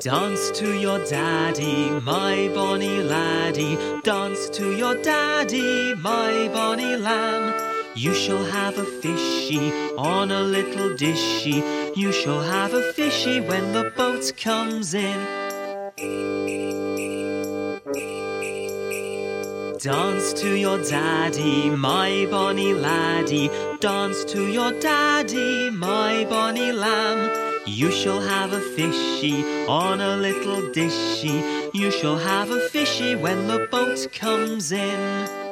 Dance to your daddy, my bonny laddie. Dance to your daddy, my bonny lamb. You shall have a fishy on a little dishy. You shall have a fishy when the boat comes in. Dance to your daddy, my bonny laddie. Dance to your daddy, my bonny lamb. You shall have a fishy on a little dishy. You shall have a fishy when the boat comes in.